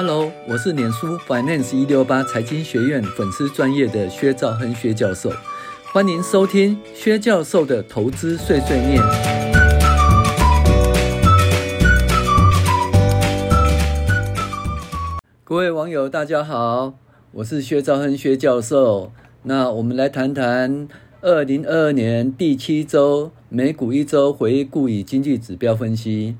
Hello，我是脸书 Finance 一六八财经学院粉丝专业的薛兆恒薛教授，欢迎收听薛教授的投资碎碎念。各位网友，大家好，我是薛兆恒薛教授。那我们来谈谈二零二二年第七周美股一周回顾与经济指标分析。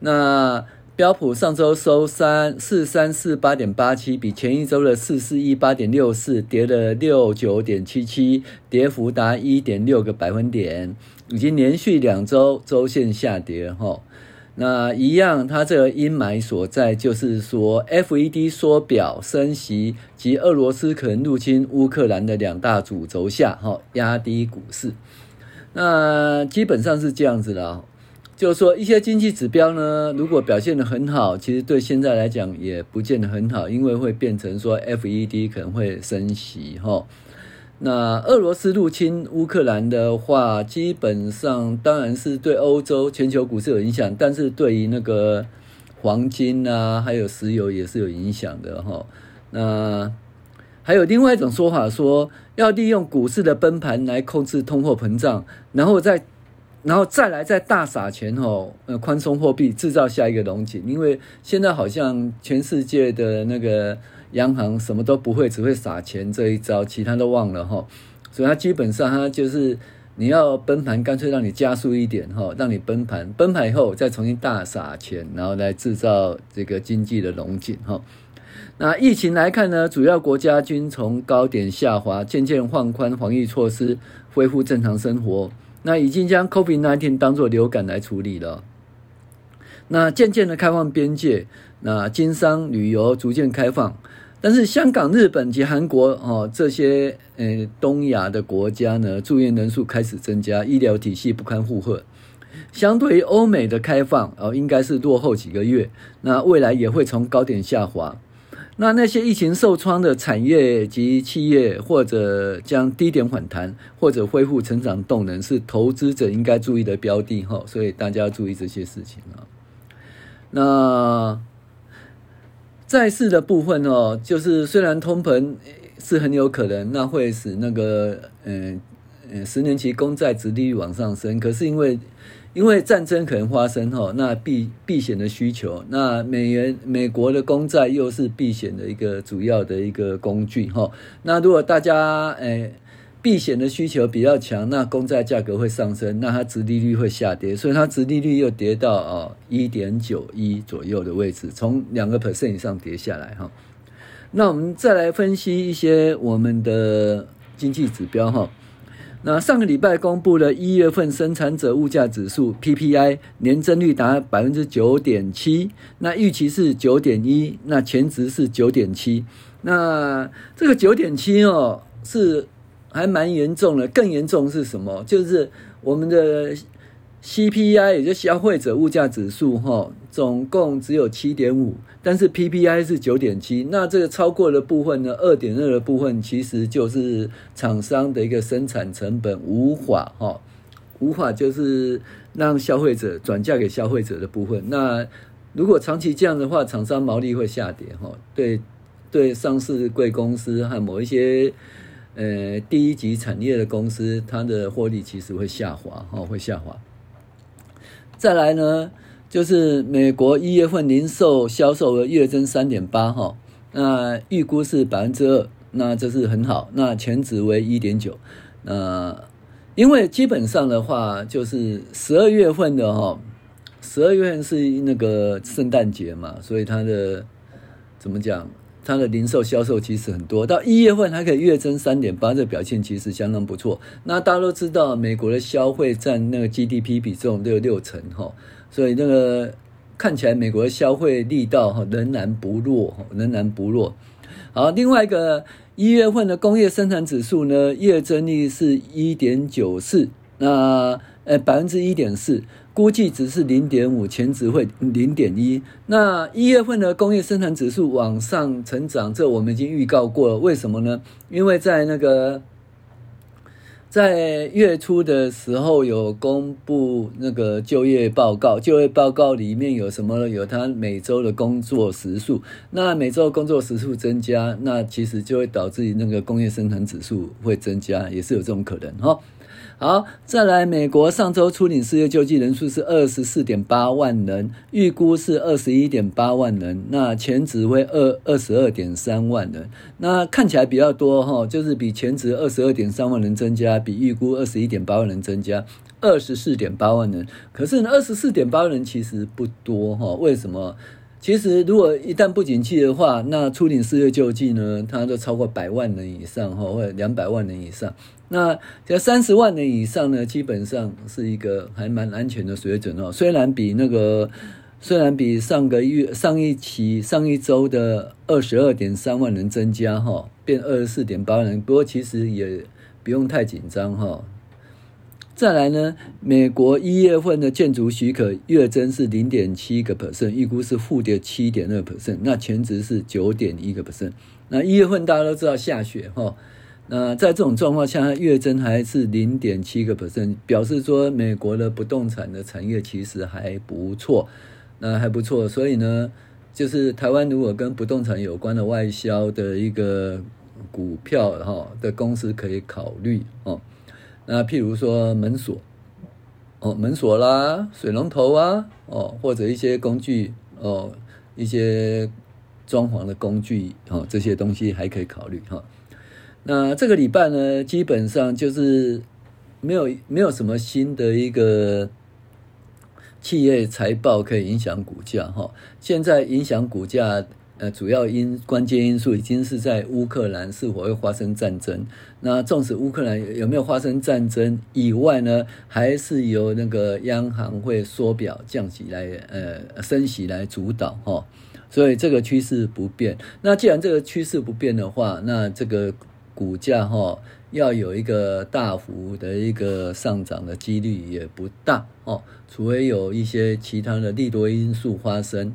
那标普上周收三四三四八点八七，比前一周的四四一八点六四跌了六九点七七，跌幅达一点六个百分点，已经连续两周周线下跌哈。那一样，它这个阴霾所在就是说，FED 缩表升息及俄罗斯可能入侵乌克兰的两大主轴下哈，压低股市。那基本上是这样子的。就是说，一些经济指标呢，如果表现得很好，其实对现在来讲也不见得很好，因为会变成说 FED 可能会升息哈。那俄罗斯入侵乌克兰的话，基本上当然是对欧洲全球股市有影响，但是对于那个黄金啊，还有石油也是有影响的哈。那还有另外一种说法说，要利用股市的崩盘来控制通货膨胀，然后再。然后再来再大撒钱哦，呃，宽松货币制造下一个荣景，因为现在好像全世界的那个央行什么都不会，只会撒钱这一招，其他都忘了哈。所以它基本上它就是你要崩盘，干脆让你加速一点哈，让你崩盘，崩盘以后再重新大撒钱，然后来制造这个经济的荣景哈。那疫情来看呢，主要国家均从高点下滑，渐渐放宽防疫措施，恢复正常生活。那已经将 COVID-19 当作流感来处理了。那渐渐的开放边界，那经商旅游逐渐开放，但是香港、日本及韩国哦这些呃东亚的国家呢，住院人数开始增加，医疗体系不堪负荷。相对于欧美的开放哦，应该是落后几个月，那未来也会从高点下滑。那那些疫情受创的产业及企业，或者将低点反弹，或者恢复成长动能，是投资者应该注意的标的哈。所以大家要注意这些事情啊。那债市的部分哦，就是虽然通膨是很有可能，那会使那个嗯嗯十年期公债殖利率往上升，可是因为因为战争可能发生哈，那避避险的需求，那美元美国的公债又是避险的一个主要的一个工具哈。那如果大家诶避险的需求比较强，那公债价格会上升，那它殖利率会下跌，所以它殖利率又跌到哦一点九一左右的位置，从两个 percent 以上跌下来哈。那我们再来分析一些我们的经济指标哈。那上个礼拜公布了一月份生产者物价指数 PPI 年增率达百分之九点七，那预期是九点一，那前值是九点七，那这个九点七哦是还蛮严重的，更严重是什么？就是我们的。CPI 也就消费者物价指数，哈，总共只有七点五，但是 PPI 是九点七，那这个超过的部分呢，二点二的部分其实就是厂商的一个生产成本无法，哈，无法就是让消费者转嫁给消费者的部分。那如果长期这样的话，厂商毛利会下跌，哈，对对，上市贵公司和某一些呃第一级产业的公司，它的获利其实会下滑，哈，会下滑。再来呢，就是美国一月份零售销售额月增三点八哈，那预估是百分之二，那这是很好。那前值为一点九，那因为基本上的话，就是十二月份的哈，十二月份是那个圣诞节嘛，所以它的怎么讲？它的零售销售其实很多，到一月份还可以月增三点八，这表现其实相当不错。那大家都知道，美国的消费占那个 GDP 比重都有六成哈，所以那个看起来美国的消费力道哈仍然不弱，仍然不弱。好，另外一个一月份的工业生产指数呢，月增率是一点九四，那呃百分之一点四。估计只是零点五，前值会零点一。那一月份的工业生产指数往上成长，这我们已经预告过了。为什么呢？因为在那个在月初的时候有公布那个就业报告，就业报告里面有什么？有他每周的工作时数，那每周工作时数增加，那其实就会导致那个工业生产指数会增加，也是有这种可能哈。好，再来，美国上周初领失业救济人数是二十四点八万人，预估是二十一点八万人，那前值会二二十二点三万人，那看起来比较多哈，就是比前值二十二点三万人增加，比预估二十一点八万人增加二十四点八万人，可是呢，二十四点八万人其实不多哈，为什么？其实，如果一旦不景气的话，那初领失业救济呢，它都超过百万人以上哈，或者两百万人以上。那这三十万人以上呢，基本上是一个还蛮安全的水准哦。虽然比那个，虽然比上个月、上一期、上一周的二十二点三万人增加哈，变二十四点八万人，不过其实也不用太紧张哈。再来呢，美国一月份的建筑许可月增是零点七个 percent，预估是负的七点二 percent，那前值是九点一个 percent。那一月份大家都知道下雪哈，那在这种状况下，月增还是零点七个 percent，表示说美国的不动产的产业其实还不错，那还不错。所以呢，就是台湾如果跟不动产有关的外销的一个股票哈的公司可以考虑哦。那譬如说门锁，哦，门锁啦，水龙头啊，哦，或者一些工具，哦，一些装潢的工具，哦，这些东西还可以考虑哈。那这个礼拜呢，基本上就是没有没有什么新的一个企业财报可以影响股价哈。现在影响股价。呃，主要因关键因素已经是在乌克兰是否会发生战争。那纵使乌克兰有没有发生战争以外呢，还是由那个央行会缩表降息来呃升息来主导哈。所以这个趋势不变。那既然这个趋势不变的话，那这个股价哈要有一个大幅的一个上涨的几率也不大哦，除非有一些其他的利多因素发生。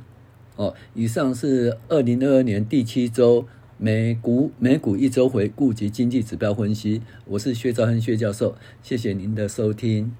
哦，以上是二零二二年第七周美股美股一周回顾及经济指标分析。我是薛兆亨薛教授，谢谢您的收听。